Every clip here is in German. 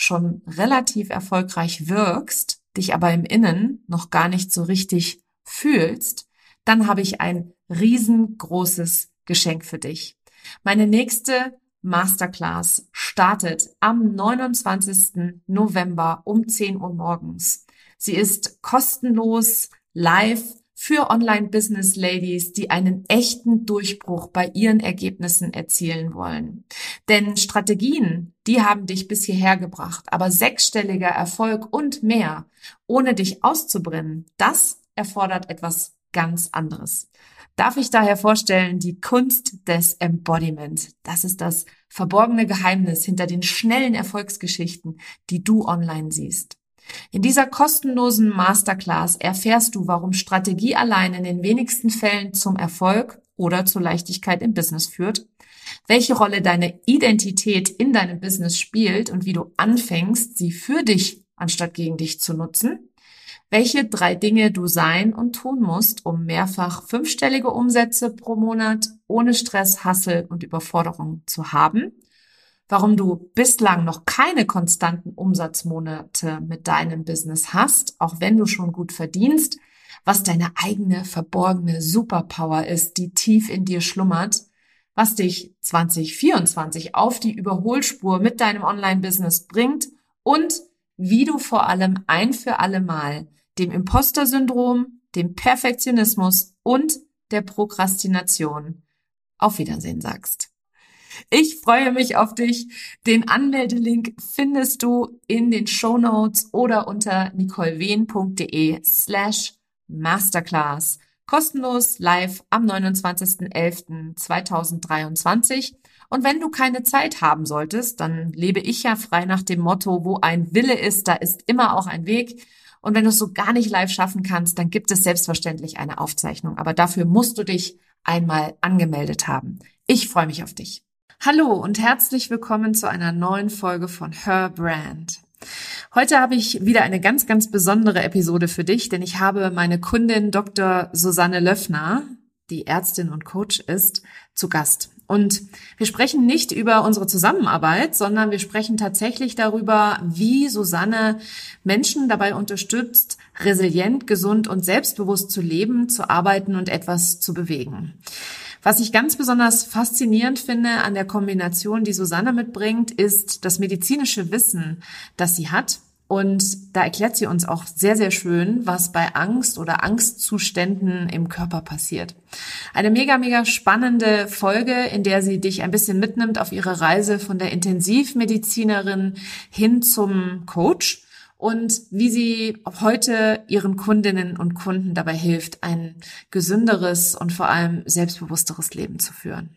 schon relativ erfolgreich wirkst, dich aber im Innen noch gar nicht so richtig fühlst, dann habe ich ein riesengroßes Geschenk für dich. Meine nächste Masterclass startet am 29. November um 10 Uhr morgens. Sie ist kostenlos, live für Online-Business-Ladies, die einen echten Durchbruch bei ihren Ergebnissen erzielen wollen. Denn Strategien, die haben dich bis hierher gebracht, aber sechsstelliger Erfolg und mehr, ohne dich auszubrennen, das erfordert etwas ganz anderes. Darf ich daher vorstellen, die Kunst des Embodiment. Das ist das verborgene Geheimnis hinter den schnellen Erfolgsgeschichten, die du online siehst. In dieser kostenlosen Masterclass erfährst du, warum Strategie allein in den wenigsten Fällen zum Erfolg oder zur Leichtigkeit im Business führt, welche Rolle deine Identität in deinem Business spielt und wie du anfängst, sie für dich anstatt gegen dich zu nutzen, welche drei Dinge du sein und tun musst, um mehrfach fünfstellige Umsätze pro Monat ohne Stress, Hassel und Überforderung zu haben warum du bislang noch keine konstanten Umsatzmonate mit deinem Business hast, auch wenn du schon gut verdienst, was deine eigene verborgene Superpower ist, die tief in dir schlummert, was dich 2024 auf die Überholspur mit deinem Online-Business bringt und wie du vor allem ein für alle Mal dem Imposter-Syndrom, dem Perfektionismus und der Prokrastination auf Wiedersehen sagst. Ich freue mich auf dich. Den Anmeldelink findest du in den Show Notes oder unter nicolewehn.de slash masterclass. Kostenlos live am 29.11.2023. Und wenn du keine Zeit haben solltest, dann lebe ich ja frei nach dem Motto, wo ein Wille ist, da ist immer auch ein Weg. Und wenn du es so gar nicht live schaffen kannst, dann gibt es selbstverständlich eine Aufzeichnung. Aber dafür musst du dich einmal angemeldet haben. Ich freue mich auf dich. Hallo und herzlich willkommen zu einer neuen Folge von Her Brand. Heute habe ich wieder eine ganz, ganz besondere Episode für dich, denn ich habe meine Kundin Dr. Susanne Löffner, die Ärztin und Coach ist, zu Gast. Und wir sprechen nicht über unsere Zusammenarbeit, sondern wir sprechen tatsächlich darüber, wie Susanne Menschen dabei unterstützt, resilient, gesund und selbstbewusst zu leben, zu arbeiten und etwas zu bewegen. Was ich ganz besonders faszinierend finde an der Kombination, die Susanne mitbringt, ist das medizinische Wissen, das sie hat. Und da erklärt sie uns auch sehr, sehr schön, was bei Angst oder Angstzuständen im Körper passiert. Eine mega, mega spannende Folge, in der sie dich ein bisschen mitnimmt auf ihre Reise von der Intensivmedizinerin hin zum Coach und wie sie heute ihren Kundinnen und Kunden dabei hilft, ein gesünderes und vor allem selbstbewussteres Leben zu führen.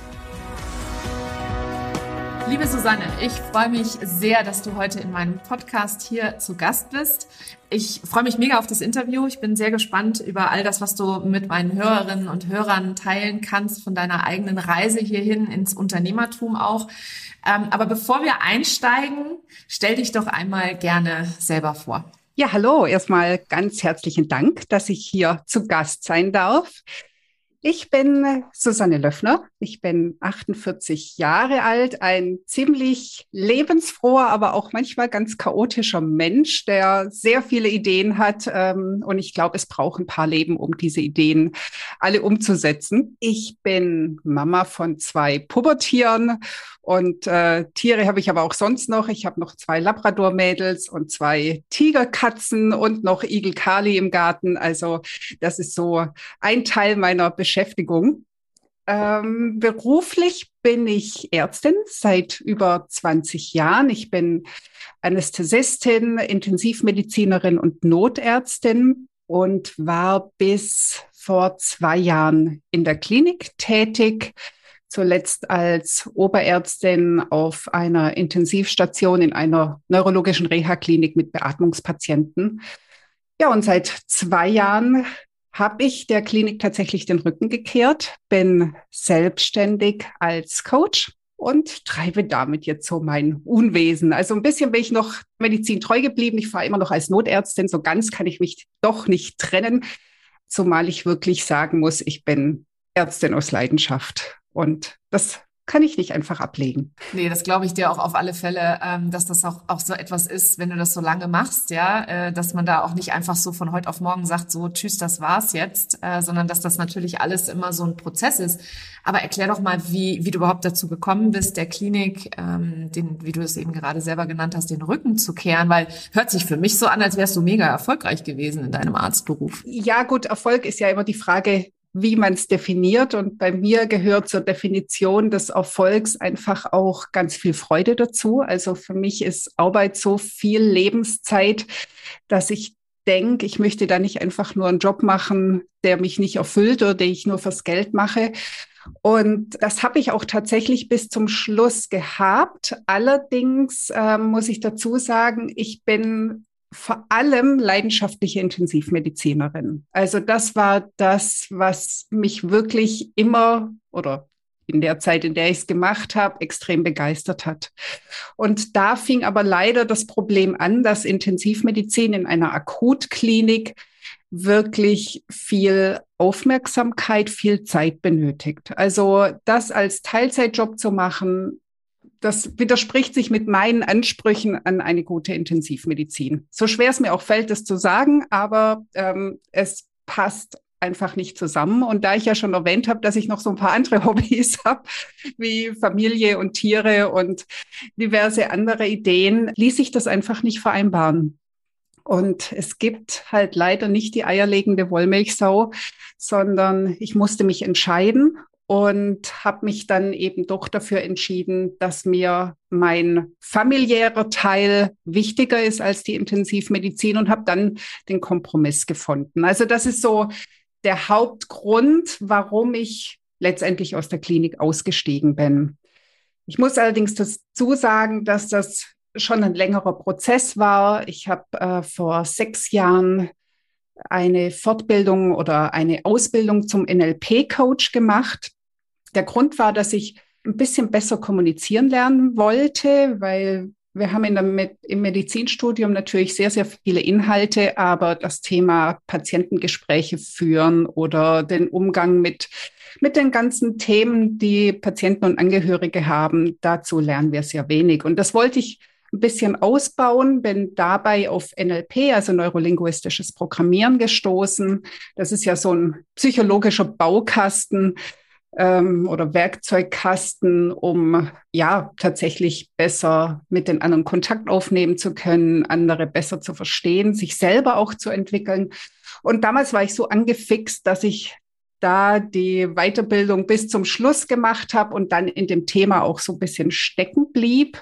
Liebe Susanne, ich freue mich sehr, dass du heute in meinem Podcast hier zu Gast bist. Ich freue mich mega auf das Interview. Ich bin sehr gespannt über all das, was du mit meinen Hörerinnen und Hörern teilen kannst von deiner eigenen Reise hierhin ins Unternehmertum auch. Ähm, aber bevor wir einsteigen, stell dich doch einmal gerne selber vor. Ja, hallo. Erstmal ganz herzlichen Dank, dass ich hier zu Gast sein darf. Ich bin Susanne Löffner. Ich bin 48 Jahre alt, ein ziemlich lebensfroher, aber auch manchmal ganz chaotischer Mensch, der sehr viele Ideen hat. Ähm, und ich glaube, es braucht ein paar Leben, um diese Ideen alle umzusetzen. Ich bin Mama von zwei Pubertieren und äh, Tiere habe ich aber auch sonst noch. Ich habe noch zwei Labrador-Mädels und zwei Tigerkatzen und noch Igel Kali im Garten. Also das ist so ein Teil meiner Beschäftigung. Ähm, beruflich bin ich Ärztin seit über 20 Jahren. Ich bin Anästhesistin, Intensivmedizinerin und Notärztin und war bis vor zwei Jahren in der Klinik tätig zuletzt als Oberärztin auf einer Intensivstation in einer neurologischen Reha-Klinik mit Beatmungspatienten. Ja, und seit zwei Jahren habe ich der Klinik tatsächlich den Rücken gekehrt, bin selbstständig als Coach und treibe damit jetzt so mein Unwesen. Also ein bisschen bin ich noch Medizin treu geblieben. Ich fahre immer noch als Notärztin. So ganz kann ich mich doch nicht trennen, zumal ich wirklich sagen muss, ich bin Ärztin aus Leidenschaft. Und das kann ich nicht einfach ablegen. Nee, das glaube ich dir auch auf alle Fälle, ähm, dass das auch, auch so etwas ist, wenn du das so lange machst, ja, äh, dass man da auch nicht einfach so von heute auf morgen sagt, so tschüss, das war's jetzt, äh, sondern dass das natürlich alles immer so ein Prozess ist. Aber erklär doch mal, wie, wie du überhaupt dazu gekommen bist, der Klinik, ähm, den, wie du es eben gerade selber genannt hast, den Rücken zu kehren, weil hört sich für mich so an, als wärst du mega erfolgreich gewesen in deinem Arztberuf. Ja, gut, Erfolg ist ja immer die Frage, wie man es definiert. Und bei mir gehört zur Definition des Erfolgs einfach auch ganz viel Freude dazu. Also für mich ist Arbeit so viel Lebenszeit, dass ich denke, ich möchte da nicht einfach nur einen Job machen, der mich nicht erfüllt oder den ich nur fürs Geld mache. Und das habe ich auch tatsächlich bis zum Schluss gehabt. Allerdings äh, muss ich dazu sagen, ich bin vor allem leidenschaftliche Intensivmedizinerin. Also das war das, was mich wirklich immer oder in der Zeit, in der ich es gemacht habe, extrem begeistert hat. Und da fing aber leider das Problem an, dass Intensivmedizin in einer Akutklinik wirklich viel Aufmerksamkeit, viel Zeit benötigt. Also das als Teilzeitjob zu machen, das widerspricht sich mit meinen Ansprüchen an eine gute Intensivmedizin. So schwer es mir auch fällt, das zu sagen, aber ähm, es passt einfach nicht zusammen. Und da ich ja schon erwähnt habe, dass ich noch so ein paar andere Hobbys habe, wie Familie und Tiere und diverse andere Ideen, ließ sich das einfach nicht vereinbaren. Und es gibt halt leider nicht die eierlegende Wollmilchsau, sondern ich musste mich entscheiden und habe mich dann eben doch dafür entschieden, dass mir mein familiärer Teil wichtiger ist als die Intensivmedizin und habe dann den Kompromiss gefunden. Also das ist so der Hauptgrund, warum ich letztendlich aus der Klinik ausgestiegen bin. Ich muss allerdings dazu sagen, dass das schon ein längerer Prozess war. Ich habe äh, vor sechs Jahren eine Fortbildung oder eine Ausbildung zum NLP-Coach gemacht. Der Grund war, dass ich ein bisschen besser kommunizieren lernen wollte, weil wir haben in der, im Medizinstudium natürlich sehr, sehr viele Inhalte, aber das Thema Patientengespräche führen oder den Umgang mit, mit den ganzen Themen, die Patienten und Angehörige haben, dazu lernen wir sehr wenig. Und das wollte ich ein bisschen ausbauen, bin dabei auf NLP, also neurolinguistisches Programmieren gestoßen. Das ist ja so ein psychologischer Baukasten, ähm, oder Werkzeugkasten, um ja tatsächlich besser mit den anderen Kontakt aufnehmen zu können, andere besser zu verstehen, sich selber auch zu entwickeln. Und damals war ich so angefixt, dass ich da die Weiterbildung bis zum Schluss gemacht habe und dann in dem Thema auch so ein bisschen stecken blieb.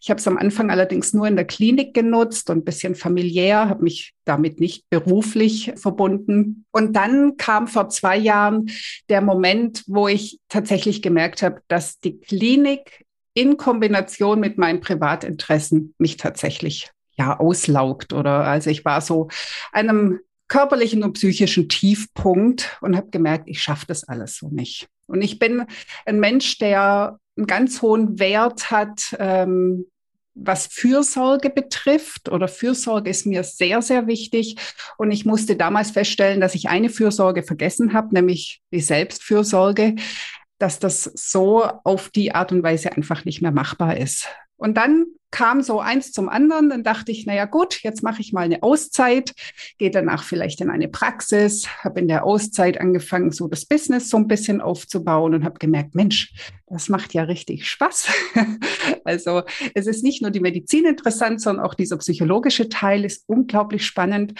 Ich habe es am Anfang allerdings nur in der Klinik genutzt und ein bisschen familiär, habe mich damit nicht beruflich verbunden. Und dann kam vor zwei Jahren der Moment, wo ich tatsächlich gemerkt habe, dass die Klinik in Kombination mit meinen Privatinteressen mich tatsächlich ja auslaugt oder also ich war so einem körperlichen und psychischen Tiefpunkt und habe gemerkt, ich schaffe das alles so nicht. Und ich bin ein Mensch, der einen ganz hohen Wert hat, ähm, was Fürsorge betrifft oder Fürsorge ist mir sehr, sehr wichtig. Und ich musste damals feststellen, dass ich eine Fürsorge vergessen habe, nämlich die Selbstfürsorge, dass das so auf die Art und Weise einfach nicht mehr machbar ist. Und dann kam so eins zum anderen. Dann dachte ich, naja gut, jetzt mache ich mal eine Auszeit, gehe danach vielleicht in eine Praxis, habe in der Auszeit angefangen, so das Business so ein bisschen aufzubauen und habe gemerkt, Mensch, das macht ja richtig Spaß. also es ist nicht nur die Medizin interessant, sondern auch dieser psychologische Teil ist unglaublich spannend.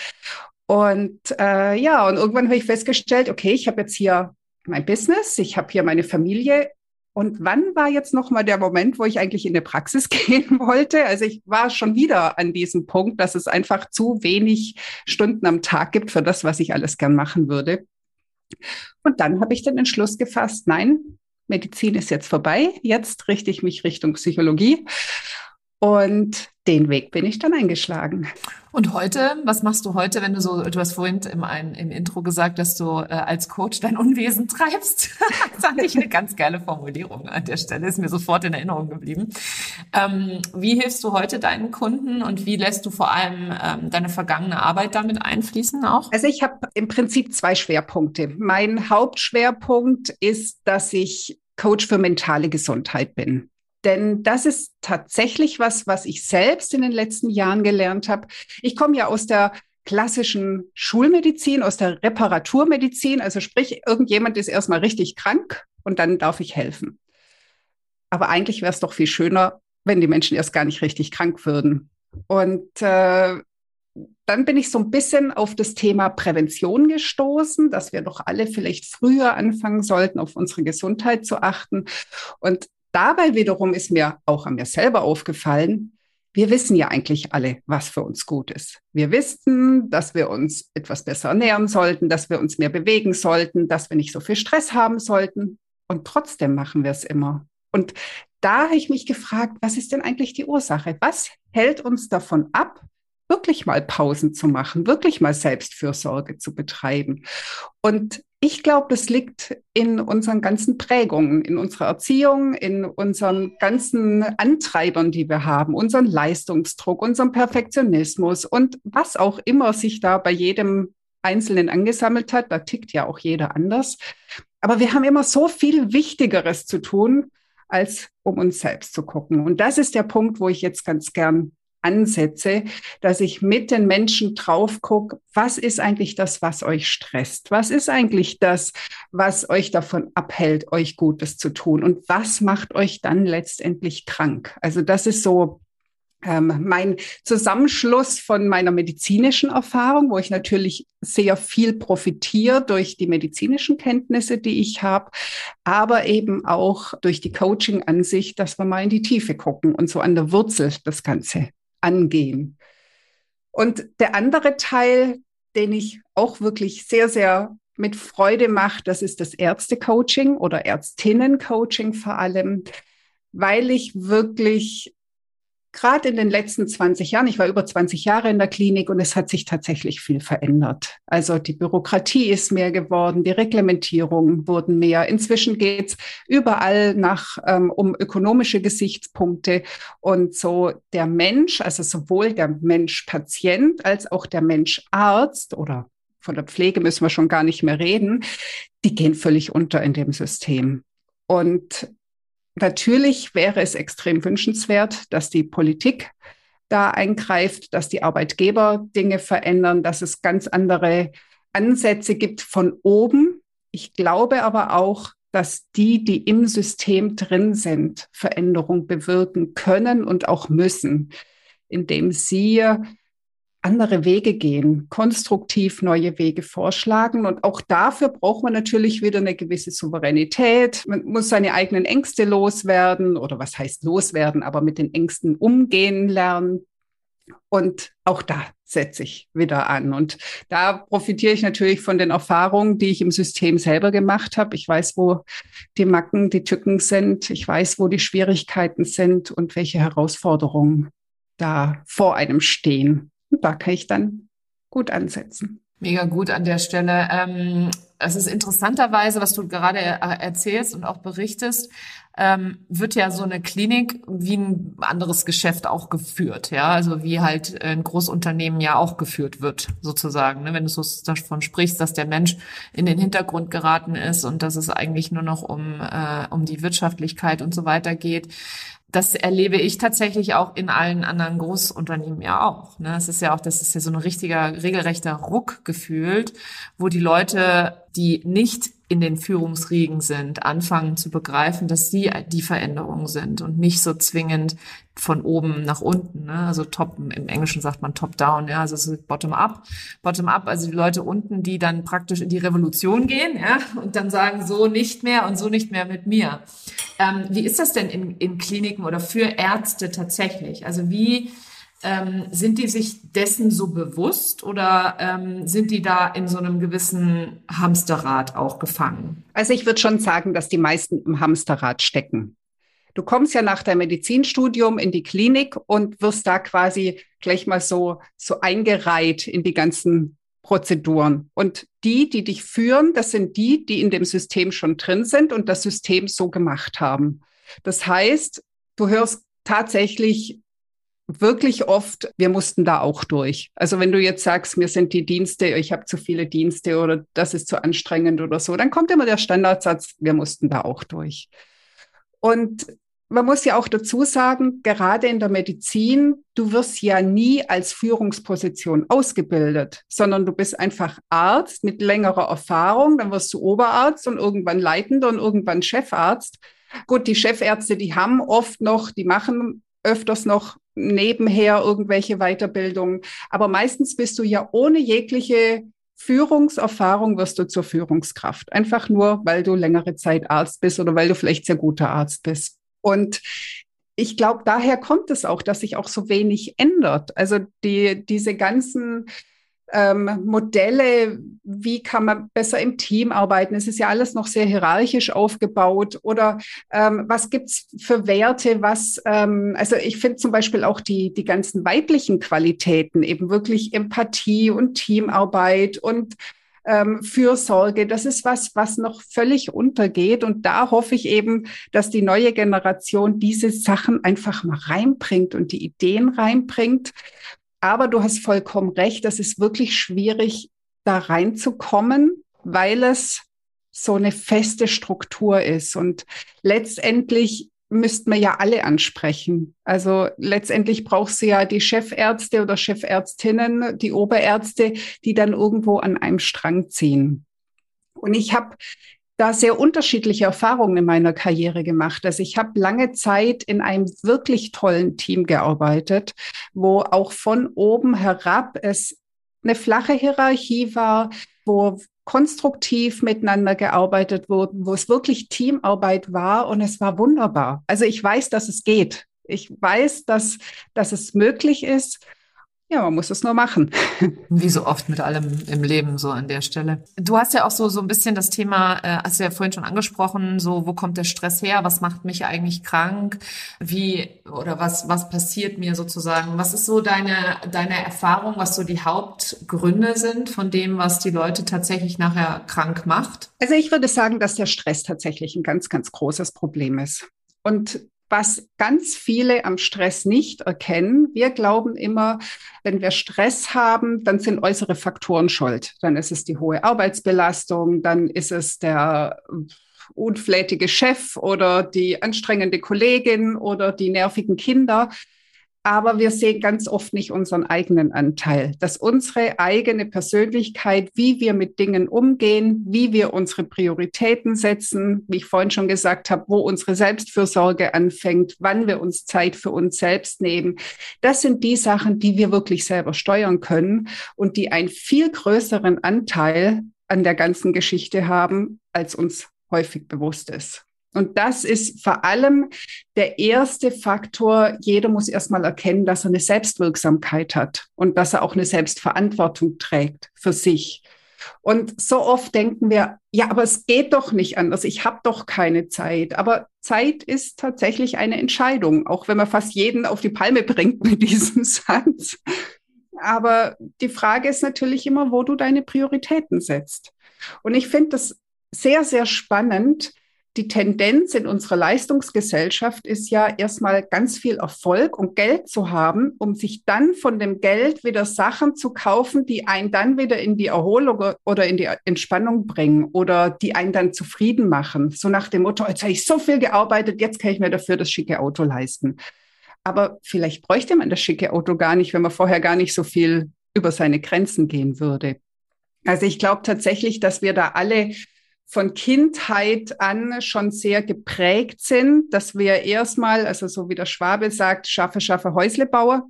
Und äh, ja, und irgendwann habe ich festgestellt, okay, ich habe jetzt hier mein Business, ich habe hier meine Familie, und wann war jetzt noch mal der Moment, wo ich eigentlich in eine Praxis gehen wollte? Also ich war schon wieder an diesem Punkt, dass es einfach zu wenig Stunden am Tag gibt für das, was ich alles gern machen würde. Und dann habe ich den Entschluss gefasst, nein, Medizin ist jetzt vorbei. Jetzt richte ich mich Richtung Psychologie. Und den Weg bin ich dann eingeschlagen. Und heute, was machst du heute, wenn du so, du hast vorhin im, im Intro gesagt, dass du äh, als Coach dein Unwesen treibst. das fand ich eine ganz geile Formulierung an der Stelle, ist mir sofort in Erinnerung geblieben. Ähm, wie hilfst du heute deinen Kunden und wie lässt du vor allem ähm, deine vergangene Arbeit damit einfließen auch? Also ich habe im Prinzip zwei Schwerpunkte. Mein Hauptschwerpunkt ist, dass ich Coach für mentale Gesundheit bin. Denn das ist tatsächlich was, was ich selbst in den letzten Jahren gelernt habe. Ich komme ja aus der klassischen Schulmedizin, aus der Reparaturmedizin. Also sprich, irgendjemand ist erstmal richtig krank und dann darf ich helfen. Aber eigentlich wäre es doch viel schöner, wenn die Menschen erst gar nicht richtig krank würden. Und äh, dann bin ich so ein bisschen auf das Thema Prävention gestoßen, dass wir doch alle vielleicht früher anfangen sollten, auf unsere Gesundheit zu achten. Und dabei wiederum ist mir auch an mir selber aufgefallen, wir wissen ja eigentlich alle, was für uns gut ist. Wir wissen, dass wir uns etwas besser ernähren sollten, dass wir uns mehr bewegen sollten, dass wir nicht so viel Stress haben sollten. Und trotzdem machen wir es immer. Und da habe ich mich gefragt, was ist denn eigentlich die Ursache? Was hält uns davon ab, wirklich mal Pausen zu machen, wirklich mal Selbstfürsorge zu betreiben. Und ich glaube, das liegt in unseren ganzen Prägungen, in unserer Erziehung, in unseren ganzen Antreibern, die wir haben, unseren Leistungsdruck, unserem Perfektionismus und was auch immer sich da bei jedem Einzelnen angesammelt hat. Da tickt ja auch jeder anders. Aber wir haben immer so viel Wichtigeres zu tun, als um uns selbst zu gucken. Und das ist der Punkt, wo ich jetzt ganz gern ansetze, dass ich mit den Menschen drauf gucke, was ist eigentlich das, was euch stresst? Was ist eigentlich das, was euch davon abhält, euch Gutes zu tun? Und was macht euch dann letztendlich krank? Also das ist so ähm, mein Zusammenschluss von meiner medizinischen Erfahrung, wo ich natürlich sehr viel profitiere durch die medizinischen Kenntnisse, die ich habe, aber eben auch durch die Coaching-Ansicht, dass wir mal in die Tiefe gucken und so an der Wurzel das Ganze angehen. Und der andere Teil, den ich auch wirklich sehr, sehr mit Freude mache, das ist das Ärzte-Coaching oder Ärztinnen-Coaching vor allem, weil ich wirklich gerade in den letzten 20 Jahren, ich war über 20 Jahre in der Klinik und es hat sich tatsächlich viel verändert. Also die Bürokratie ist mehr geworden, die Reglementierungen wurden mehr. Inzwischen geht's überall nach ähm, um ökonomische Gesichtspunkte und so der Mensch, also sowohl der Mensch-Patient als auch der Mensch-Arzt oder von der Pflege müssen wir schon gar nicht mehr reden, die gehen völlig unter in dem System. Und Natürlich wäre es extrem wünschenswert, dass die Politik da eingreift, dass die Arbeitgeber Dinge verändern, dass es ganz andere Ansätze gibt von oben. Ich glaube aber auch, dass die, die im System drin sind, Veränderung bewirken können und auch müssen, indem sie andere Wege gehen, konstruktiv neue Wege vorschlagen. Und auch dafür braucht man natürlich wieder eine gewisse Souveränität. Man muss seine eigenen Ängste loswerden oder was heißt loswerden, aber mit den Ängsten umgehen lernen. Und auch da setze ich wieder an. Und da profitiere ich natürlich von den Erfahrungen, die ich im System selber gemacht habe. Ich weiß, wo die Macken, die Tücken sind. Ich weiß, wo die Schwierigkeiten sind und welche Herausforderungen da vor einem stehen. Da kann ich dann gut ansetzen. Mega gut an der Stelle. Ähm, es ist interessanterweise, was du gerade erzählst und auch berichtest, ähm, wird ja so eine Klinik wie ein anderes Geschäft auch geführt, ja, also wie halt ein Großunternehmen ja auch geführt wird, sozusagen. Ne? Wenn du so davon sprichst, dass der Mensch in den Hintergrund geraten ist und dass es eigentlich nur noch um äh, um die Wirtschaftlichkeit und so weiter geht, das erlebe ich tatsächlich auch in allen anderen Großunternehmen ja auch. Ne? Es ist ja auch, das ist ja so ein richtiger, regelrechter Ruck gefühlt, wo die Leute, die nicht in den Führungsriegen sind, anfangen zu begreifen, dass sie die Veränderung sind und nicht so zwingend von oben nach unten. Ne? Also top, im Englischen sagt man top-down, ja, also so bottom-up. Bottom-up, also die Leute unten, die dann praktisch in die Revolution gehen, ja, und dann sagen, so nicht mehr und so nicht mehr mit mir. Ähm, wie ist das denn in, in Kliniken oder für Ärzte tatsächlich? Also wie ähm, sind die sich dessen so bewusst oder ähm, sind die da in so einem gewissen Hamsterrad auch gefangen? Also ich würde schon sagen, dass die meisten im Hamsterrad stecken. Du kommst ja nach deinem Medizinstudium in die Klinik und wirst da quasi gleich mal so, so eingereiht in die ganzen Prozeduren. Und die, die dich führen, das sind die, die in dem System schon drin sind und das System so gemacht haben. Das heißt, du hörst tatsächlich wirklich oft, wir mussten da auch durch. Also wenn du jetzt sagst, mir sind die Dienste, ich habe zu viele Dienste oder das ist zu anstrengend oder so, dann kommt immer der Standardsatz, wir mussten da auch durch. Und man muss ja auch dazu sagen, gerade in der Medizin, du wirst ja nie als Führungsposition ausgebildet, sondern du bist einfach Arzt mit längerer Erfahrung, dann wirst du Oberarzt und irgendwann Leitender und irgendwann Chefarzt. Gut, die Chefärzte, die haben oft noch, die machen öfters noch nebenher irgendwelche Weiterbildungen. Aber meistens bist du ja ohne jegliche Führungserfahrung wirst du zur Führungskraft. Einfach nur, weil du längere Zeit Arzt bist oder weil du vielleicht sehr guter Arzt bist. Und ich glaube, daher kommt es auch, dass sich auch so wenig ändert. Also die, diese ganzen ähm, Modelle, wie kann man besser im Team arbeiten. Es ist ja alles noch sehr hierarchisch aufgebaut. Oder ähm, was gibt's für Werte? Was, ähm, also ich finde zum Beispiel auch die, die ganzen weiblichen Qualitäten, eben wirklich Empathie und Teamarbeit und ähm, Fürsorge, das ist was, was noch völlig untergeht. Und da hoffe ich eben, dass die neue Generation diese Sachen einfach mal reinbringt und die Ideen reinbringt. Aber du hast vollkommen recht, das ist wirklich schwierig, da reinzukommen, weil es so eine feste Struktur ist. Und letztendlich müssten wir ja alle ansprechen. Also letztendlich brauchst du ja die Chefärzte oder Chefärztinnen, die Oberärzte, die dann irgendwo an einem Strang ziehen. Und ich habe da sehr unterschiedliche Erfahrungen in meiner Karriere gemacht. Also ich habe lange Zeit in einem wirklich tollen Team gearbeitet, wo auch von oben herab es eine flache Hierarchie war, wo konstruktiv miteinander gearbeitet wurde, wo es wirklich Teamarbeit war und es war wunderbar. Also ich weiß, dass es geht. Ich weiß, dass, dass es möglich ist. Ja, man muss es nur machen. Wie so oft mit allem im Leben so an der Stelle. Du hast ja auch so so ein bisschen das Thema, äh, hast du ja vorhin schon angesprochen, so wo kommt der Stress her? Was macht mich eigentlich krank? Wie oder was was passiert mir sozusagen? Was ist so deine deine Erfahrung, was so die Hauptgründe sind von dem, was die Leute tatsächlich nachher krank macht? Also ich würde sagen, dass der Stress tatsächlich ein ganz ganz großes Problem ist. Und was ganz viele am Stress nicht erkennen. Wir glauben immer, wenn wir Stress haben, dann sind äußere Faktoren schuld. Dann ist es die hohe Arbeitsbelastung, dann ist es der unflätige Chef oder die anstrengende Kollegin oder die nervigen Kinder aber wir sehen ganz oft nicht unseren eigenen Anteil, dass unsere eigene Persönlichkeit, wie wir mit Dingen umgehen, wie wir unsere Prioritäten setzen, wie ich vorhin schon gesagt habe, wo unsere Selbstfürsorge anfängt, wann wir uns Zeit für uns selbst nehmen, das sind die Sachen, die wir wirklich selber steuern können und die einen viel größeren Anteil an der ganzen Geschichte haben, als uns häufig bewusst ist. Und das ist vor allem der erste Faktor. Jeder muss erstmal erkennen, dass er eine Selbstwirksamkeit hat und dass er auch eine Selbstverantwortung trägt für sich. Und so oft denken wir, ja, aber es geht doch nicht anders. Ich habe doch keine Zeit. Aber Zeit ist tatsächlich eine Entscheidung, auch wenn man fast jeden auf die Palme bringt mit diesem Satz. Aber die Frage ist natürlich immer, wo du deine Prioritäten setzt. Und ich finde das sehr, sehr spannend, die Tendenz in unserer Leistungsgesellschaft ist ja erstmal ganz viel Erfolg und Geld zu haben, um sich dann von dem Geld wieder Sachen zu kaufen, die einen dann wieder in die Erholung oder in die Entspannung bringen oder die einen dann zufrieden machen. So nach dem Motto, jetzt habe ich so viel gearbeitet, jetzt kann ich mir dafür das schicke Auto leisten. Aber vielleicht bräuchte man das schicke Auto gar nicht, wenn man vorher gar nicht so viel über seine Grenzen gehen würde. Also ich glaube tatsächlich, dass wir da alle von Kindheit an schon sehr geprägt sind, dass wir erstmal, also so wie der Schwabe sagt, schaffe, schaffe Häuslebauer,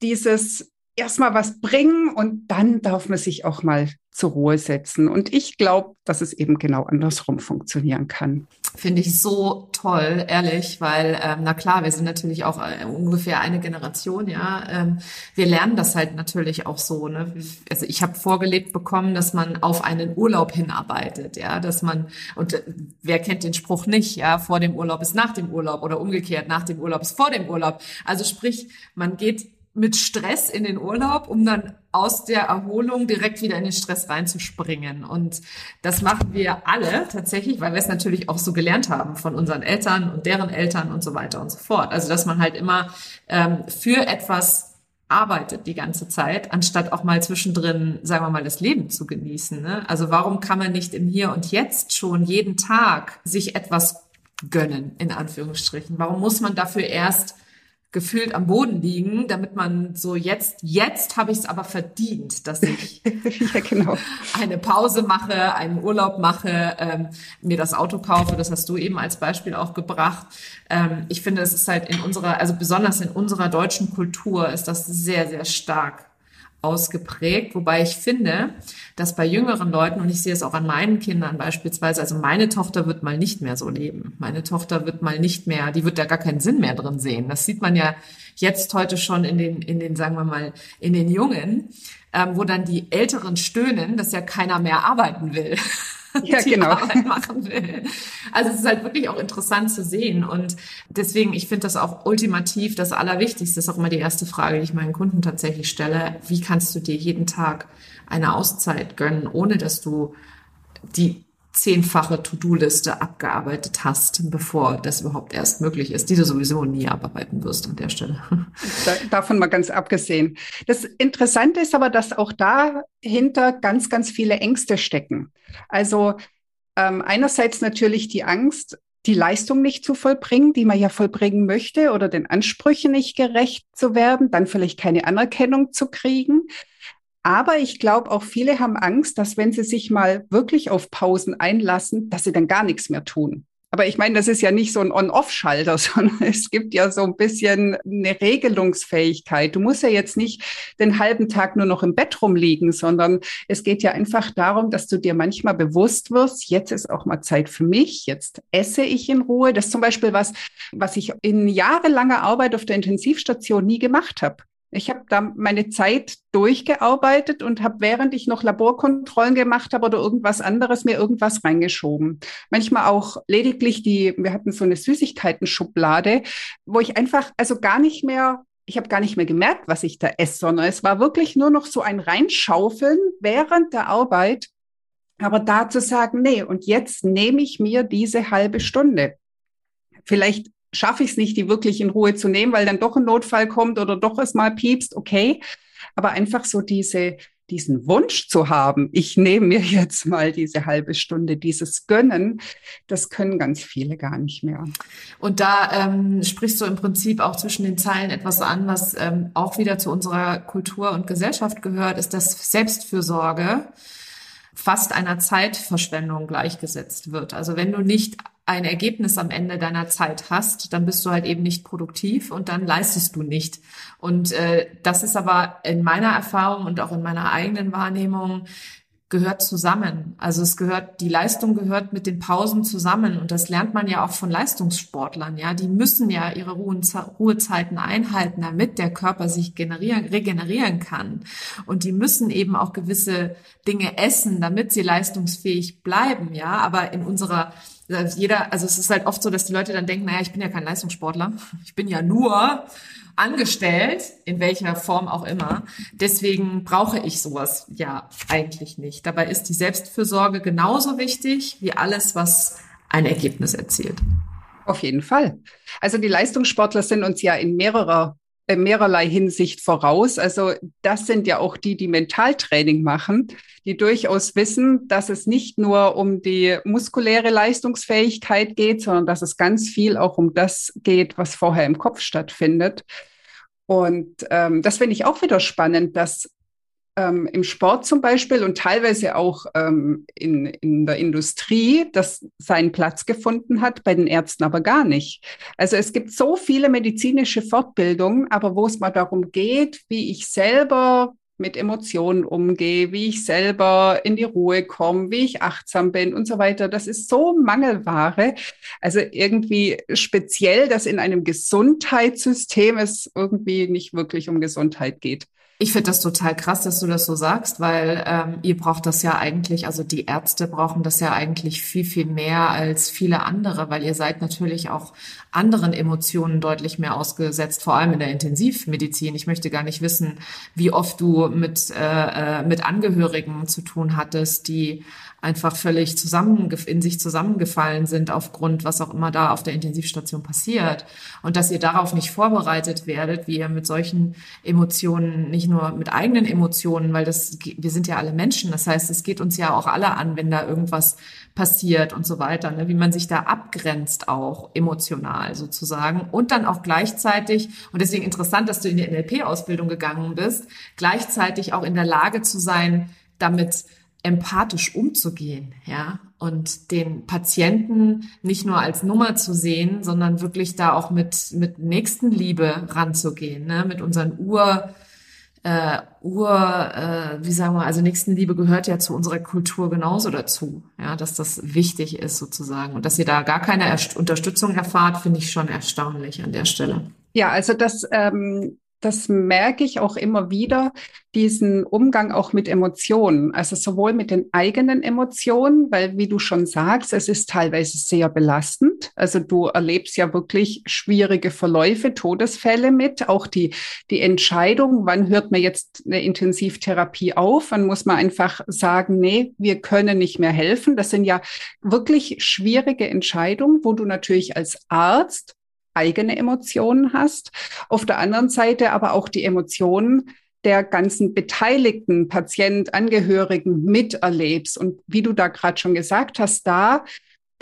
dieses erstmal was bringen und dann darf man sich auch mal zur Ruhe setzen. Und ich glaube, dass es eben genau andersrum funktionieren kann. Finde ich so toll, ehrlich, weil, ähm, na klar, wir sind natürlich auch äh, ungefähr eine Generation, ja. Ähm, wir lernen das halt natürlich auch so. Ne? Also ich habe vorgelebt bekommen, dass man auf einen Urlaub hinarbeitet, ja, dass man, und äh, wer kennt den Spruch nicht, ja, vor dem Urlaub ist nach dem Urlaub oder umgekehrt, nach dem Urlaub ist vor dem Urlaub. Also sprich, man geht mit Stress in den Urlaub, um dann aus der Erholung direkt wieder in den Stress reinzuspringen. Und das machen wir alle tatsächlich, weil wir es natürlich auch so gelernt haben von unseren Eltern und deren Eltern und so weiter und so fort. Also dass man halt immer ähm, für etwas arbeitet die ganze Zeit, anstatt auch mal zwischendrin, sagen wir mal, das Leben zu genießen. Ne? Also warum kann man nicht im Hier und Jetzt schon jeden Tag sich etwas gönnen, in Anführungsstrichen? Warum muss man dafür erst gefühlt am Boden liegen, damit man so jetzt, jetzt habe ich es aber verdient, dass ich ja, genau. eine Pause mache, einen Urlaub mache, ähm, mir das Auto kaufe. Das hast du eben als Beispiel auch gebracht. Ähm, ich finde, es ist halt in unserer, also besonders in unserer deutschen Kultur ist das sehr, sehr stark ausgeprägt, wobei ich finde, dass bei jüngeren Leuten, und ich sehe es auch an meinen Kindern beispielsweise, also meine Tochter wird mal nicht mehr so leben. Meine Tochter wird mal nicht mehr, die wird da gar keinen Sinn mehr drin sehen. Das sieht man ja jetzt heute schon in den, in den, sagen wir mal, in den Jungen, ähm, wo dann die Älteren stöhnen, dass ja keiner mehr arbeiten will. ja, genau. Arbeit machen will. Also es ist halt wirklich auch interessant zu sehen. Und deswegen, ich finde das auch ultimativ das Allerwichtigste. Ist auch immer die erste Frage, die ich meinen Kunden tatsächlich stelle. Wie kannst du dir jeden Tag eine Auszeit gönnen, ohne dass du die zehnfache To-Do-Liste abgearbeitet hast, bevor das überhaupt erst möglich ist, die du sowieso nie abarbeiten wirst an der Stelle. Da, davon mal ganz abgesehen. Das Interessante ist aber, dass auch dahinter ganz, ganz viele Ängste stecken. Also ähm, einerseits natürlich die Angst, die Leistung nicht zu vollbringen, die man ja vollbringen möchte oder den Ansprüchen nicht gerecht zu werden, dann vielleicht keine Anerkennung zu kriegen. Aber ich glaube, auch viele haben Angst, dass wenn sie sich mal wirklich auf Pausen einlassen, dass sie dann gar nichts mehr tun. Aber ich meine, das ist ja nicht so ein On-Off-Schalter, sondern es gibt ja so ein bisschen eine Regelungsfähigkeit. Du musst ja jetzt nicht den halben Tag nur noch im Bett rumliegen, sondern es geht ja einfach darum, dass du dir manchmal bewusst wirst, jetzt ist auch mal Zeit für mich, jetzt esse ich in Ruhe. Das ist zum Beispiel was, was ich in jahrelanger Arbeit auf der Intensivstation nie gemacht habe. Ich habe da meine Zeit durchgearbeitet und habe, während ich noch Laborkontrollen gemacht habe oder irgendwas anderes, mir irgendwas reingeschoben. Manchmal auch lediglich die, wir hatten so eine Süßigkeiten-Schublade, wo ich einfach, also gar nicht mehr ich habe gar nicht mehr gemerkt, was ich da esse, sondern es war wirklich nur noch so ein Reinschaufeln während der Arbeit. Aber da zu sagen, nee, und jetzt nehme ich mir diese halbe Stunde. Vielleicht schaffe ich es nicht, die wirklich in Ruhe zu nehmen, weil dann doch ein Notfall kommt oder doch es mal piepst, okay. Aber einfach so diese, diesen Wunsch zu haben, ich nehme mir jetzt mal diese halbe Stunde, dieses Gönnen, das können ganz viele gar nicht mehr. Und da ähm, sprichst du im Prinzip auch zwischen den Zeilen etwas an, was ähm, auch wieder zu unserer Kultur und Gesellschaft gehört, ist, dass Selbstfürsorge fast einer Zeitverschwendung gleichgesetzt wird. Also wenn du nicht ein Ergebnis am Ende deiner Zeit hast, dann bist du halt eben nicht produktiv und dann leistest du nicht. Und äh, das ist aber in meiner Erfahrung und auch in meiner eigenen Wahrnehmung gehört zusammen. Also es gehört, die Leistung gehört mit den Pausen zusammen. Und das lernt man ja auch von Leistungssportlern. Ja, die müssen ja ihre Ruhezeiten einhalten, damit der Körper sich generieren, regenerieren kann. Und die müssen eben auch gewisse Dinge essen, damit sie leistungsfähig bleiben. Ja, aber in unserer jeder, also es ist halt oft so, dass die Leute dann denken, naja, ich bin ja kein Leistungssportler. Ich bin ja nur angestellt, in welcher Form auch immer. Deswegen brauche ich sowas ja eigentlich nicht. Dabei ist die Selbstfürsorge genauso wichtig wie alles, was ein Ergebnis erzielt. Auf jeden Fall. Also die Leistungssportler sind uns ja in mehrerer äh, mehrerlei Hinsicht voraus. Also das sind ja auch die, die Mentaltraining machen, die durchaus wissen, dass es nicht nur um die muskuläre Leistungsfähigkeit geht, sondern dass es ganz viel auch um das geht, was vorher im Kopf stattfindet. Und ähm, das finde ich auch wieder spannend, dass ähm, im Sport zum Beispiel und teilweise auch ähm, in, in der Industrie, das seinen Platz gefunden hat, bei den Ärzten aber gar nicht. Also es gibt so viele medizinische Fortbildungen, aber wo es mal darum geht, wie ich selber mit Emotionen umgehe, wie ich selber in die Ruhe komme, wie ich achtsam bin und so weiter. Das ist so Mangelware. Also irgendwie speziell, dass in einem Gesundheitssystem es irgendwie nicht wirklich um Gesundheit geht. Ich finde das total krass, dass du das so sagst, weil ähm, ihr braucht das ja eigentlich, also die Ärzte brauchen das ja eigentlich viel, viel mehr als viele andere, weil ihr seid natürlich auch anderen Emotionen deutlich mehr ausgesetzt, vor allem in der Intensivmedizin. Ich möchte gar nicht wissen, wie oft du mit, äh, äh mit Angehörigen zu tun hattest, die einfach völlig zusammen in sich zusammengefallen sind aufgrund was auch immer da auf der Intensivstation passiert und dass ihr darauf nicht vorbereitet werdet, wie ihr mit solchen Emotionen nicht nur mit eigenen Emotionen, weil das wir sind ja alle Menschen, das heißt, es geht uns ja auch alle an, wenn da irgendwas passiert und so weiter, ne? wie man sich da abgrenzt auch emotional sozusagen und dann auch gleichzeitig und deswegen interessant, dass du in die NLP-Ausbildung gegangen bist, gleichzeitig auch in der Lage zu sein, damit empathisch umzugehen, ja, und den Patienten nicht nur als Nummer zu sehen, sondern wirklich da auch mit mit Nächstenliebe ranzugehen, ne, mit unseren Ur äh, Ur, äh, wie sagen wir, also Nächstenliebe gehört ja zu unserer Kultur genauso dazu, ja, dass das wichtig ist sozusagen und dass ihr da gar keine Erst Unterstützung erfahrt, finde ich schon erstaunlich an der Stelle. Ja, also das ähm, das merke ich auch immer wieder, diesen Umgang auch mit Emotionen. Also sowohl mit den eigenen Emotionen, weil wie du schon sagst, es ist teilweise sehr belastend. Also du erlebst ja wirklich schwierige Verläufe, Todesfälle mit. Auch die, die Entscheidung, wann hört man jetzt eine Intensivtherapie auf? Wann muss man einfach sagen, nee, wir können nicht mehr helfen? Das sind ja wirklich schwierige Entscheidungen, wo du natürlich als Arzt eigene Emotionen hast, auf der anderen Seite aber auch die Emotionen der ganzen beteiligten Patient, Angehörigen miterlebst. Und wie du da gerade schon gesagt hast, da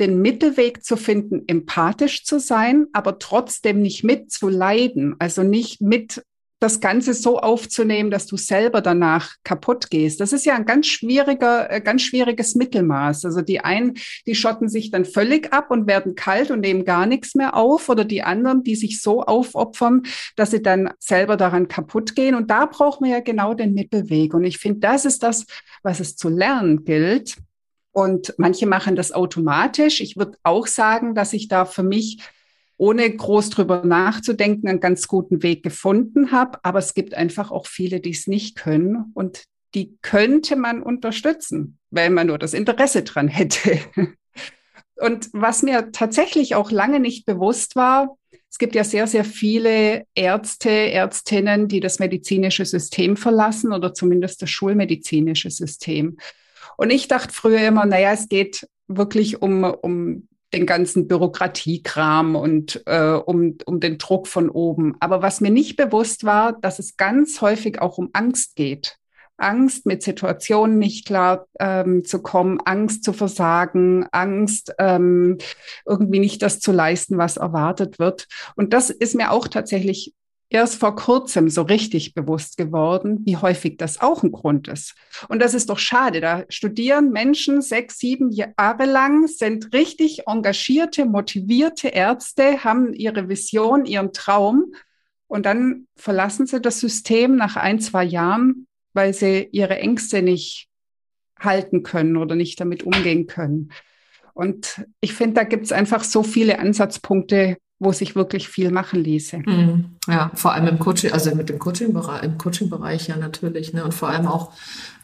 den Mittelweg zu finden, empathisch zu sein, aber trotzdem nicht mitzuleiden, also nicht mit das Ganze so aufzunehmen, dass du selber danach kaputt gehst. Das ist ja ein ganz schwieriger, äh, ganz schwieriges Mittelmaß. Also die einen, die schotten sich dann völlig ab und werden kalt und nehmen gar nichts mehr auf oder die anderen, die sich so aufopfern, dass sie dann selber daran kaputt gehen. Und da brauchen wir ja genau den Mittelweg. Und ich finde, das ist das, was es zu lernen gilt. Und manche machen das automatisch. Ich würde auch sagen, dass ich da für mich ohne groß drüber nachzudenken, einen ganz guten Weg gefunden habe. Aber es gibt einfach auch viele, die es nicht können und die könnte man unterstützen, wenn man nur das Interesse dran hätte. Und was mir tatsächlich auch lange nicht bewusst war, es gibt ja sehr, sehr viele Ärzte, Ärztinnen, die das medizinische System verlassen oder zumindest das schulmedizinische System. Und ich dachte früher immer, naja, es geht wirklich um, um den ganzen Bürokratiekram und äh, um, um den Druck von oben. Aber was mir nicht bewusst war, dass es ganz häufig auch um Angst geht. Angst, mit Situationen nicht klar ähm, zu kommen, Angst zu versagen, Angst, ähm, irgendwie nicht das zu leisten, was erwartet wird. Und das ist mir auch tatsächlich erst vor kurzem so richtig bewusst geworden, wie häufig das auch ein Grund ist. Und das ist doch schade. Da studieren Menschen sechs, sieben Jahre lang, sind richtig engagierte, motivierte Ärzte, haben ihre Vision, ihren Traum. Und dann verlassen sie das System nach ein, zwei Jahren, weil sie ihre Ängste nicht halten können oder nicht damit umgehen können. Und ich finde, da gibt es einfach so viele Ansatzpunkte, wo sich wirklich viel machen ließe. Mhm. Ja, vor allem im Coaching, also mit dem Coaching-Bereich, im Coaching-Bereich ja natürlich, ne? Und vor allem auch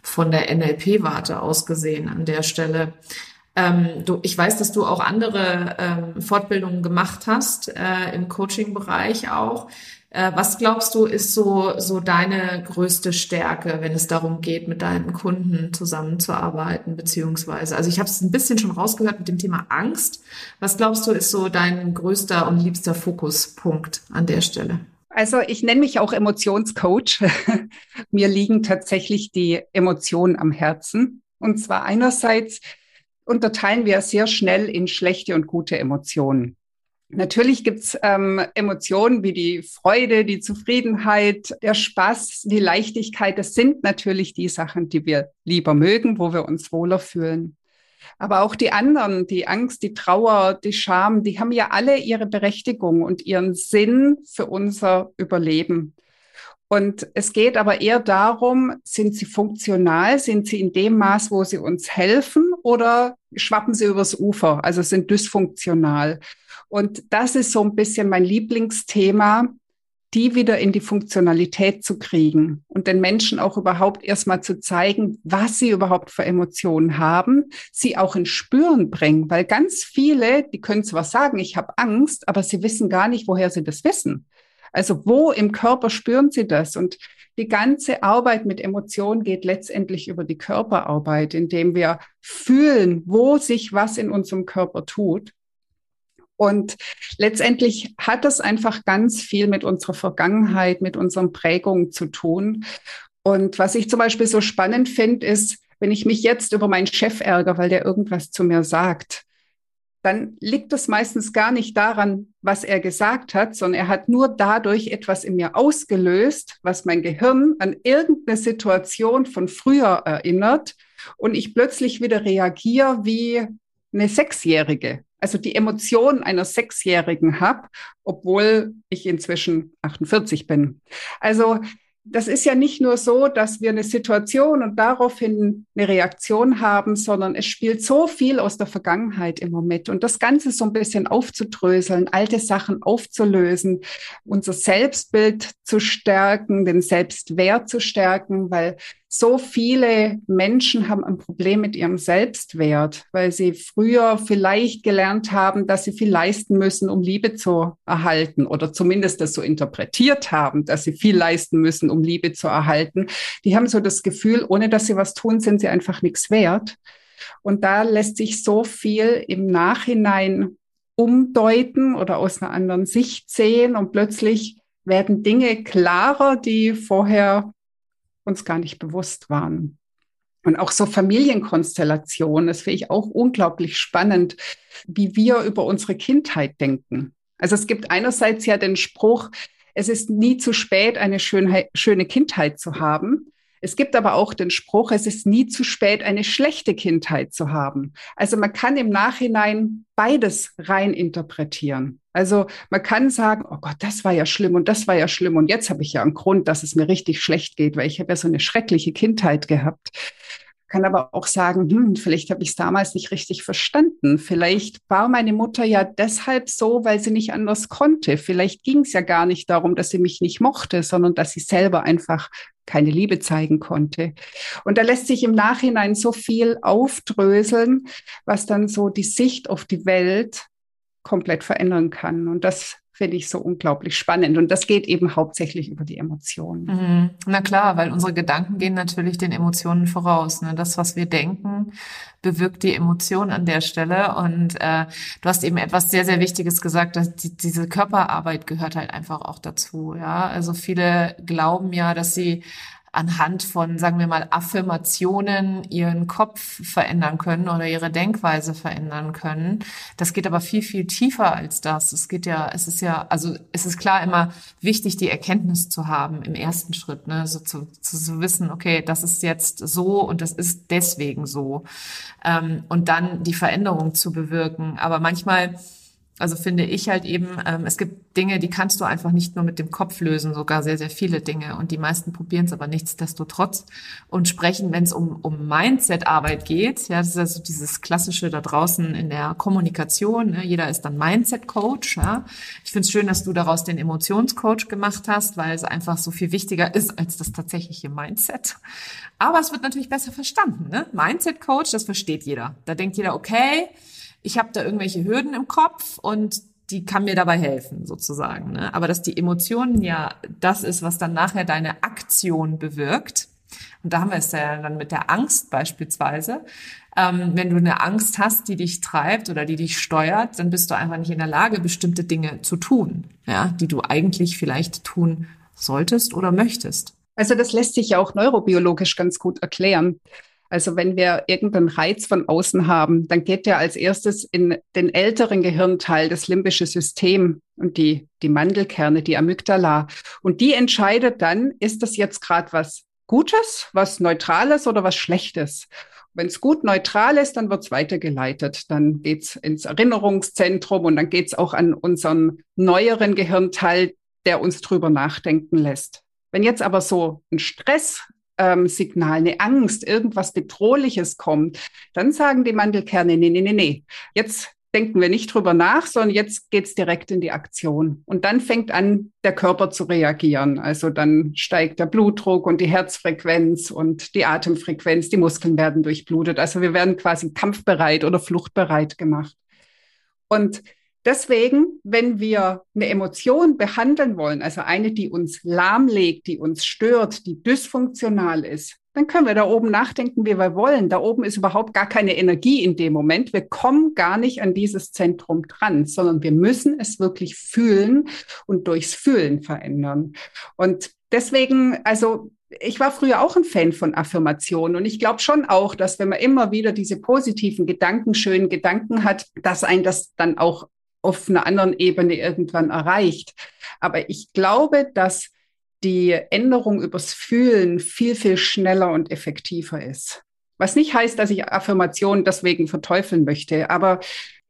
von der NLP-Warte aus gesehen an der Stelle. Ähm, du, ich weiß, dass du auch andere ähm, Fortbildungen gemacht hast, äh, im Coaching-Bereich auch. Äh, was glaubst du, ist so, so deine größte Stärke, wenn es darum geht, mit deinen Kunden zusammenzuarbeiten, beziehungsweise, also ich habe es ein bisschen schon rausgehört mit dem Thema Angst. Was glaubst du, ist so dein größter und liebster Fokuspunkt an der Stelle? Also ich nenne mich auch Emotionscoach. Mir liegen tatsächlich die Emotionen am Herzen. Und zwar einerseits unterteilen wir sehr schnell in schlechte und gute Emotionen. Natürlich gibt's ähm, Emotionen wie die Freude, die Zufriedenheit, der Spaß, die Leichtigkeit. Das sind natürlich die Sachen, die wir lieber mögen, wo wir uns wohler fühlen. Aber auch die anderen, die Angst, die Trauer, die Scham, die haben ja alle ihre Berechtigung und ihren Sinn für unser Überleben. Und es geht aber eher darum, sind sie funktional, sind sie in dem Maß, wo sie uns helfen oder schwappen sie übers Ufer, also sind dysfunktional. Und das ist so ein bisschen mein Lieblingsthema, die wieder in die Funktionalität zu kriegen und den Menschen auch überhaupt erstmal zu zeigen, was sie überhaupt für Emotionen haben, sie auch in Spüren bringen, weil ganz viele, die können zwar sagen, ich habe Angst, aber sie wissen gar nicht, woher sie das wissen. Also wo im Körper spüren sie das? Und die ganze Arbeit mit Emotionen geht letztendlich über die Körperarbeit, indem wir fühlen, wo sich was in unserem Körper tut. Und letztendlich hat das einfach ganz viel mit unserer Vergangenheit, mit unseren Prägungen zu tun. Und was ich zum Beispiel so spannend finde, ist, wenn ich mich jetzt über meinen Chef ärgere, weil der irgendwas zu mir sagt, dann liegt es meistens gar nicht daran, was er gesagt hat, sondern er hat nur dadurch etwas in mir ausgelöst, was mein Gehirn an irgendeine Situation von früher erinnert und ich plötzlich wieder reagiere wie eine Sechsjährige. Also die Emotionen einer Sechsjährigen habe, obwohl ich inzwischen 48 bin. Also das ist ja nicht nur so, dass wir eine Situation und daraufhin eine Reaktion haben, sondern es spielt so viel aus der Vergangenheit im Moment. Und das Ganze so ein bisschen aufzudröseln, alte Sachen aufzulösen, unser Selbstbild zu stärken, den Selbstwert zu stärken, weil so viele Menschen haben ein Problem mit ihrem Selbstwert, weil sie früher vielleicht gelernt haben, dass sie viel leisten müssen, um Liebe zu erhalten oder zumindest das so interpretiert haben, dass sie viel leisten müssen, um Liebe zu erhalten. Die haben so das Gefühl, ohne dass sie was tun, sind sie einfach nichts wert. Und da lässt sich so viel im Nachhinein umdeuten oder aus einer anderen Sicht sehen und plötzlich werden Dinge klarer, die vorher uns gar nicht bewusst waren. Und auch so Familienkonstellationen, das finde ich auch unglaublich spannend, wie wir über unsere Kindheit denken. Also es gibt einerseits ja den Spruch, es ist nie zu spät, eine schöne, schöne Kindheit zu haben. Es gibt aber auch den Spruch, es ist nie zu spät, eine schlechte Kindheit zu haben. Also man kann im Nachhinein beides rein interpretieren. Also man kann sagen, oh Gott, das war ja schlimm und das war ja schlimm und jetzt habe ich ja einen Grund, dass es mir richtig schlecht geht, weil ich habe ja so eine schreckliche Kindheit gehabt kann aber auch sagen, hm, vielleicht habe ich es damals nicht richtig verstanden. Vielleicht war meine Mutter ja deshalb so, weil sie nicht anders konnte. Vielleicht ging es ja gar nicht darum, dass sie mich nicht mochte, sondern dass sie selber einfach keine Liebe zeigen konnte. Und da lässt sich im Nachhinein so viel aufdröseln, was dann so die Sicht auf die Welt komplett verändern kann. Und das finde ich so unglaublich spannend. Und das geht eben hauptsächlich über die Emotionen. Mhm. Na klar, weil unsere Gedanken gehen natürlich den Emotionen voraus. Ne? Das, was wir denken, bewirkt die Emotion an der Stelle. Und äh, du hast eben etwas sehr, sehr Wichtiges gesagt, dass die, diese Körperarbeit gehört halt einfach auch dazu. Ja, also viele glauben ja, dass sie anhand von, sagen wir mal, Affirmationen ihren Kopf verändern können oder ihre Denkweise verändern können. Das geht aber viel, viel tiefer als das. Es geht ja, es ist ja, also es ist klar immer wichtig, die Erkenntnis zu haben im ersten Schritt, ne, so zu, zu, zu wissen, okay, das ist jetzt so und das ist deswegen so. Ähm, und dann die Veränderung zu bewirken. Aber manchmal Also finde ich halt eben, ähm, es gibt Dinge, die kannst du einfach nicht nur mit dem Kopf lösen, sogar sehr, sehr viele Dinge. Und die meisten probieren es aber nichtsdestotrotz und sprechen, wenn es um, um Mindset-Arbeit geht. Ja, das ist also dieses Klassische da draußen in der Kommunikation. Ne? Jeder ist dann Mindset-Coach. Ja? Ich finde es schön, dass du daraus den Emotionscoach gemacht hast, weil es einfach so viel wichtiger ist als das tatsächliche Mindset. Aber es wird natürlich besser verstanden. Ne? Mindset-Coach, das versteht jeder. Da denkt jeder, okay, ich habe da irgendwelche Hürden im Kopf und die kann mir dabei helfen, sozusagen. Ne? Aber dass die Emotionen ja das ist, was dann nachher deine Aktion bewirkt. Und da haben wir es ja dann mit der Angst beispielsweise. Ähm, wenn du eine Angst hast, die dich treibt oder die dich steuert, dann bist du einfach nicht in der Lage, bestimmte Dinge zu tun, ja, die du eigentlich vielleicht tun solltest oder möchtest. Also das lässt sich ja auch neurobiologisch ganz gut erklären. Also wenn wir irgendeinen Reiz von außen haben, dann geht der als erstes in den älteren Gehirnteil, das limbische System und die, die Mandelkerne, die Amygdala. Und die entscheidet dann, ist das jetzt gerade was Gutes, was Neutrales oder was Schlechtes? Wenn es gut neutral ist, dann wird es weitergeleitet. Dann geht es ins Erinnerungszentrum und dann geht es auch an unseren neueren Gehirnteil, der uns drüber nachdenken lässt. Wenn jetzt aber so ein Stress ähm, Signal, eine Angst, irgendwas Bedrohliches kommt, dann sagen die Mandelkerne, nee, nee, nee, nee, jetzt denken wir nicht drüber nach, sondern jetzt geht's direkt in die Aktion. Und dann fängt an, der Körper zu reagieren. Also dann steigt der Blutdruck und die Herzfrequenz und die Atemfrequenz, die Muskeln werden durchblutet. Also wir werden quasi kampfbereit oder fluchtbereit gemacht. Und Deswegen, wenn wir eine Emotion behandeln wollen, also eine, die uns lahmlegt, die uns stört, die dysfunktional ist, dann können wir da oben nachdenken, wie wir wollen. Da oben ist überhaupt gar keine Energie in dem Moment. Wir kommen gar nicht an dieses Zentrum dran, sondern wir müssen es wirklich fühlen und durchs Fühlen verändern. Und deswegen, also ich war früher auch ein Fan von Affirmationen und ich glaube schon auch, dass wenn man immer wieder diese positiven Gedanken, schönen Gedanken hat, dass ein das dann auch auf einer anderen Ebene irgendwann erreicht. Aber ich glaube, dass die Änderung übers Fühlen viel, viel schneller und effektiver ist. Was nicht heißt, dass ich Affirmationen deswegen verteufeln möchte, aber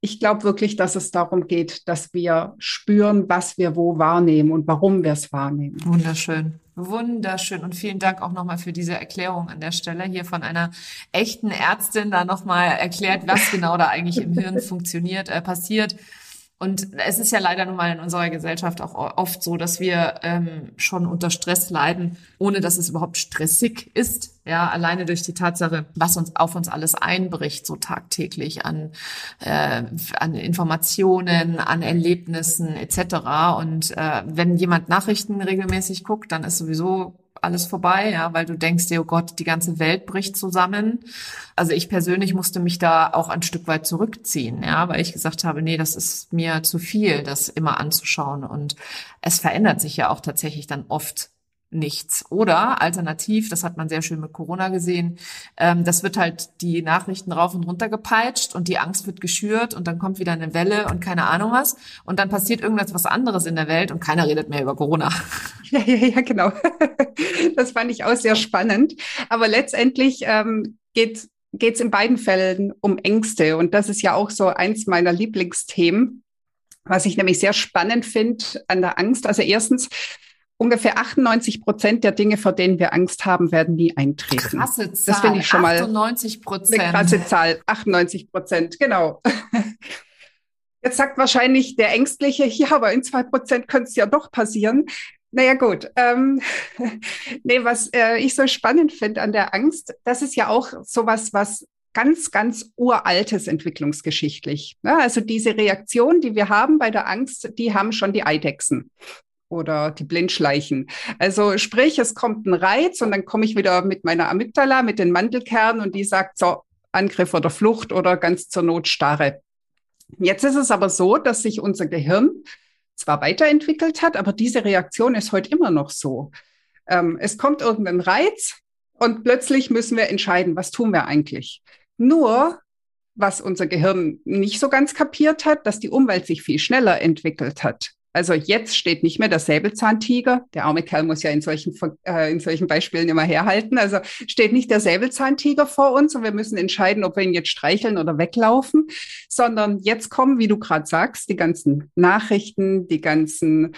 ich glaube wirklich, dass es darum geht, dass wir spüren, was wir wo wahrnehmen und warum wir es wahrnehmen. Wunderschön. Wunderschön und vielen Dank auch nochmal für diese Erklärung an der Stelle hier von einer echten Ärztin da nochmal erklärt, was genau da eigentlich im Hirn funktioniert, äh, passiert. Und es ist ja leider nun mal in unserer Gesellschaft auch oft so, dass wir ähm, schon unter Stress leiden, ohne dass es überhaupt stressig ist. Ja, alleine durch die Tatsache, was uns auf uns alles einbricht, so tagtäglich an, äh, an Informationen, an Erlebnissen etc. Und äh, wenn jemand Nachrichten regelmäßig guckt, dann ist sowieso alles vorbei, ja, weil du denkst dir, oh Gott, die ganze Welt bricht zusammen. Also ich persönlich musste mich da auch ein Stück weit zurückziehen, ja, weil ich gesagt habe, nee, das ist mir zu viel, das immer anzuschauen. Und es verändert sich ja auch tatsächlich dann oft nichts. Oder alternativ, das hat man sehr schön mit Corona gesehen, ähm, das wird halt die Nachrichten rauf und runter gepeitscht und die Angst wird geschürt und dann kommt wieder eine Welle und keine Ahnung was. Und dann passiert irgendwas was anderes in der Welt und keiner redet mehr über Corona. Ja, ja, ja, genau. Das fand ich auch sehr spannend. Aber letztendlich ähm, geht es in beiden Fällen um Ängste. Und das ist ja auch so eins meiner Lieblingsthemen, was ich nämlich sehr spannend finde an der Angst. Also erstens, ungefähr 98 Prozent der Dinge, vor denen wir Angst haben, werden nie eintreten. Krasse Zahl. Das finde ich schon 98 Prozent. Eine krasse Zahl. 98 Prozent, genau. Jetzt sagt wahrscheinlich der Ängstliche, ja, aber in zwei Prozent könnte es ja doch passieren. Naja gut, ähm, nee, was äh, ich so spannend finde an der Angst, das ist ja auch sowas, was ganz, ganz uraltes entwicklungsgeschichtlich. Ja, ne? also diese Reaktion, die wir haben bei der Angst, die haben schon die Eidechsen oder die Blindschleichen. Also sprich, es kommt ein Reiz und dann komme ich wieder mit meiner Amygdala, mit den Mandelkernen und die sagt so, Angriff oder Flucht oder ganz zur Not Starre. Jetzt ist es aber so, dass sich unser Gehirn zwar weiterentwickelt hat, aber diese Reaktion ist heute immer noch so. Ähm, es kommt irgendein Reiz und plötzlich müssen wir entscheiden, was tun wir eigentlich. Nur, was unser Gehirn nicht so ganz kapiert hat, dass die Umwelt sich viel schneller entwickelt hat. Also jetzt steht nicht mehr der Säbelzahntiger. Der arme Kerl muss ja in solchen, äh, in solchen Beispielen immer herhalten. Also steht nicht der Säbelzahntiger vor uns und wir müssen entscheiden, ob wir ihn jetzt streicheln oder weglaufen, sondern jetzt kommen, wie du gerade sagst, die ganzen Nachrichten, die ganzen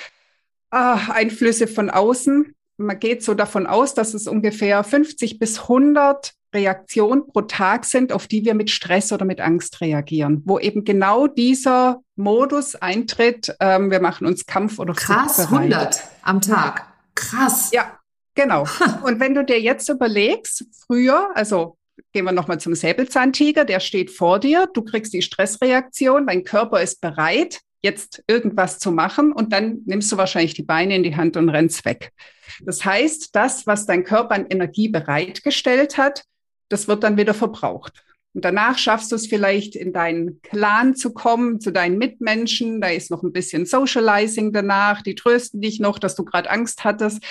äh, Einflüsse von außen. Man geht so davon aus, dass es ungefähr 50 bis 100 Reaktionen pro Tag sind, auf die wir mit Stress oder mit Angst reagieren, wo eben genau dieser Modus eintritt, ähm, wir machen uns Kampf oder Krass, 100 am Tag. Krass. Ja, genau. Und wenn du dir jetzt überlegst, früher, also gehen wir nochmal zum Säbelzahntiger, der steht vor dir, du kriegst die Stressreaktion, dein Körper ist bereit, jetzt irgendwas zu machen und dann nimmst du wahrscheinlich die Beine in die Hand und rennst weg. Das heißt, das, was dein Körper an Energie bereitgestellt hat, das wird dann wieder verbraucht. Und danach schaffst du es vielleicht in deinen Clan zu kommen, zu deinen Mitmenschen. Da ist noch ein bisschen Socializing danach. Die trösten dich noch, dass du gerade Angst hattest.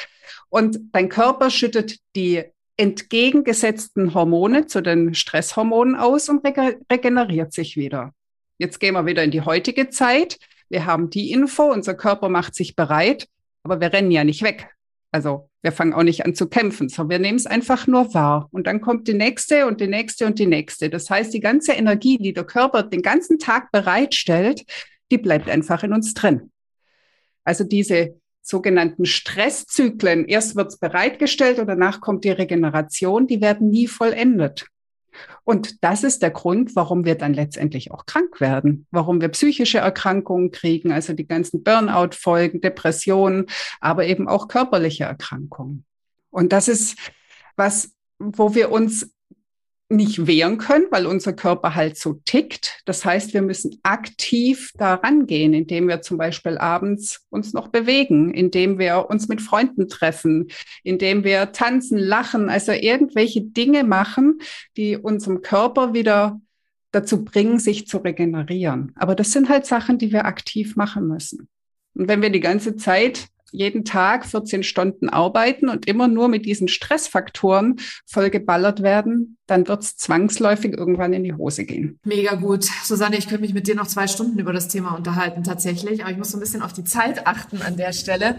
Und dein Körper schüttet die entgegengesetzten Hormone zu den Stresshormonen aus und regeneriert sich wieder. Jetzt gehen wir wieder in die heutige Zeit. Wir haben die Info, unser Körper macht sich bereit, aber wir rennen ja nicht weg. Also wir fangen auch nicht an zu kämpfen, sondern wir nehmen es einfach nur wahr. Und dann kommt die nächste und die nächste und die nächste. Das heißt, die ganze Energie, die der Körper den ganzen Tag bereitstellt, die bleibt einfach in uns drin. Also diese sogenannten Stresszyklen, erst wird es bereitgestellt und danach kommt die Regeneration, die werden nie vollendet. Und das ist der Grund, warum wir dann letztendlich auch krank werden, warum wir psychische Erkrankungen kriegen, also die ganzen Burnout-Folgen, Depressionen, aber eben auch körperliche Erkrankungen. Und das ist was, wo wir uns nicht wehren können, weil unser Körper halt so tickt. Das heißt, wir müssen aktiv daran gehen, indem wir zum Beispiel abends uns noch bewegen, indem wir uns mit Freunden treffen, indem wir tanzen, lachen, also irgendwelche Dinge machen, die unserem Körper wieder dazu bringen, sich zu regenerieren. Aber das sind halt Sachen, die wir aktiv machen müssen. Und wenn wir die ganze Zeit jeden Tag 14 Stunden arbeiten und immer nur mit diesen Stressfaktoren vollgeballert werden, dann wird es zwangsläufig irgendwann in die Hose gehen. Mega gut. Susanne, ich könnte mich mit dir noch zwei Stunden über das Thema unterhalten tatsächlich, aber ich muss so ein bisschen auf die Zeit achten an der Stelle.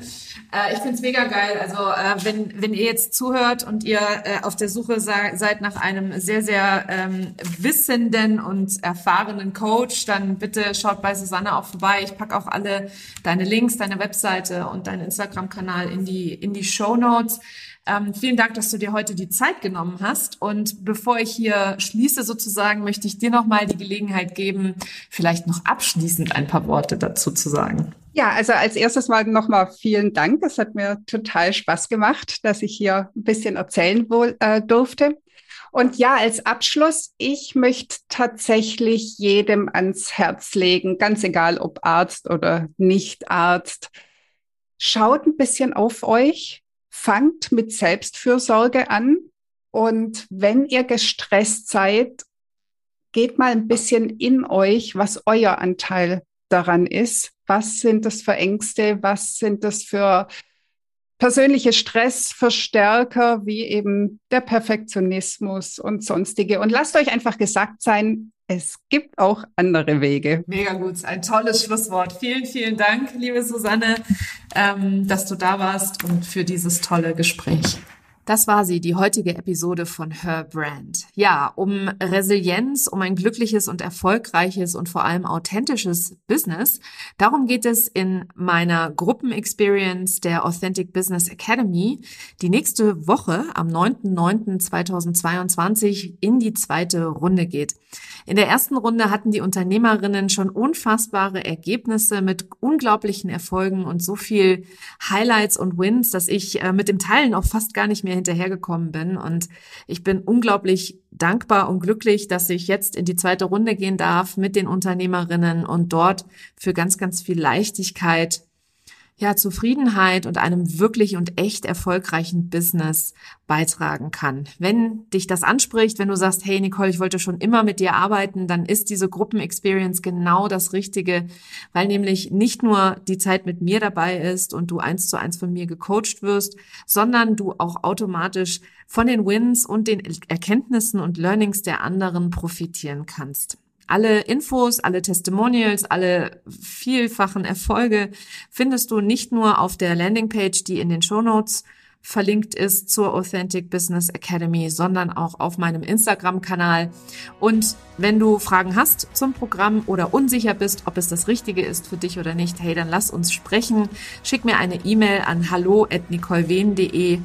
Äh, ich finde es mega geil. Also äh, wenn, wenn ihr jetzt zuhört und ihr äh, auf der Suche seid nach einem sehr, sehr ähm, wissenden und erfahrenen Coach, dann bitte schaut bei Susanne auch vorbei. Ich packe auch alle deine Links, deine Webseite und deinen Instagram-Kanal in die, in die Show Notes. Ähm, vielen Dank, dass du dir heute die Zeit genommen hast. Und bevor ich hier schließe sozusagen, möchte ich dir nochmal die Gelegenheit geben, vielleicht noch abschließend ein paar Worte dazu zu sagen. Ja, also als erstes mal nochmal vielen Dank. Es hat mir total Spaß gemacht, dass ich hier ein bisschen erzählen wohl, äh, durfte. Und ja, als Abschluss, ich möchte tatsächlich jedem ans Herz legen, ganz egal ob Arzt oder nicht Arzt. Schaut ein bisschen auf euch, fangt mit Selbstfürsorge an und wenn ihr gestresst seid, geht mal ein bisschen in euch, was euer Anteil daran ist. Was sind das für Ängste? Was sind das für persönliche Stressverstärker wie eben der Perfektionismus und sonstige? Und lasst euch einfach gesagt sein, es gibt auch andere Wege. Mega gut, ein tolles Schlusswort. Vielen, vielen Dank, liebe Susanne, ähm, dass du da warst und für dieses tolle Gespräch. Das war sie, die heutige Episode von Her Brand. Ja, um Resilienz, um ein glückliches und erfolgreiches und vor allem authentisches Business. Darum geht es in meiner Gruppenexperience der Authentic Business Academy, die nächste Woche am 9.9.2022 in die zweite Runde geht. In der ersten Runde hatten die Unternehmerinnen schon unfassbare Ergebnisse mit unglaublichen Erfolgen und so viel Highlights und Wins, dass ich äh, mit dem Teilen auch fast gar nicht mehr hinterhergekommen bin. Und ich bin unglaublich dankbar und glücklich, dass ich jetzt in die zweite Runde gehen darf mit den Unternehmerinnen und dort für ganz, ganz viel Leichtigkeit ja, Zufriedenheit und einem wirklich und echt erfolgreichen Business beitragen kann. Wenn dich das anspricht, wenn du sagst, hey Nicole, ich wollte schon immer mit dir arbeiten, dann ist diese Gruppenexperience genau das Richtige, weil nämlich nicht nur die Zeit mit mir dabei ist und du eins zu eins von mir gecoacht wirst, sondern du auch automatisch von den Wins und den Erkenntnissen und Learnings der anderen profitieren kannst. Alle Infos, alle Testimonials, alle vielfachen Erfolge findest du nicht nur auf der Landingpage, die in den Show Notes verlinkt ist zur Authentic Business Academy, sondern auch auf meinem Instagram-Kanal. Und wenn du Fragen hast zum Programm oder unsicher bist, ob es das Richtige ist für dich oder nicht, hey, dann lass uns sprechen. Schick mir eine E-Mail an hallo@nicolewen.de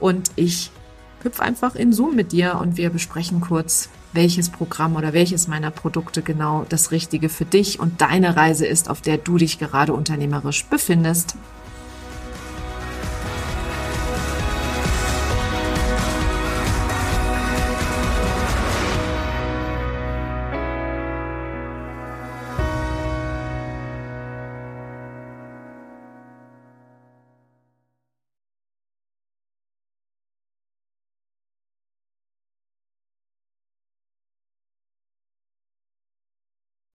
und ich hüpf einfach in Zoom mit dir und wir besprechen kurz, welches Programm oder welches meiner Produkte genau das Richtige für dich und deine Reise ist, auf der du dich gerade unternehmerisch befindest.